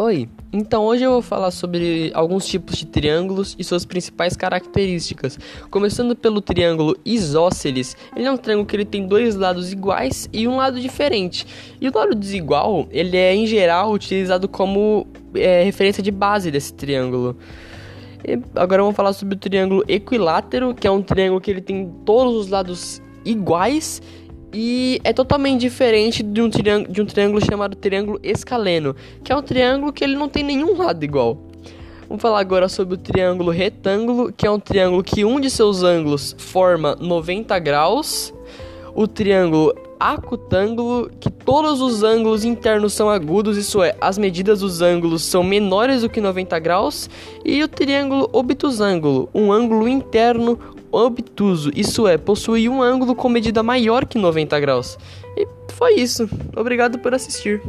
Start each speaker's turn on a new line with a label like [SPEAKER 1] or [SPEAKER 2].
[SPEAKER 1] Oi, então hoje eu vou falar sobre alguns tipos de triângulos e suas principais características. Começando pelo triângulo isósceles, ele é um triângulo que ele tem dois lados iguais e um lado diferente. E o lado desigual, ele é em geral utilizado como é, referência de base desse triângulo. E agora vamos falar sobre o triângulo equilátero, que é um triângulo que ele tem todos os lados iguais e é totalmente diferente de um, de um triângulo chamado triângulo escaleno, que é um triângulo que ele não tem nenhum lado igual. Vamos falar agora sobre o triângulo retângulo, que é um triângulo que um de seus ângulos forma 90 graus. O triângulo acutângulo, que todos os ângulos internos são agudos, isso é, as medidas dos ângulos são menores do que 90 graus. E o triângulo obtusângulo, um ângulo interno obtuso, isso é, possui um ângulo com medida maior que 90 graus. E foi isso. Obrigado por assistir.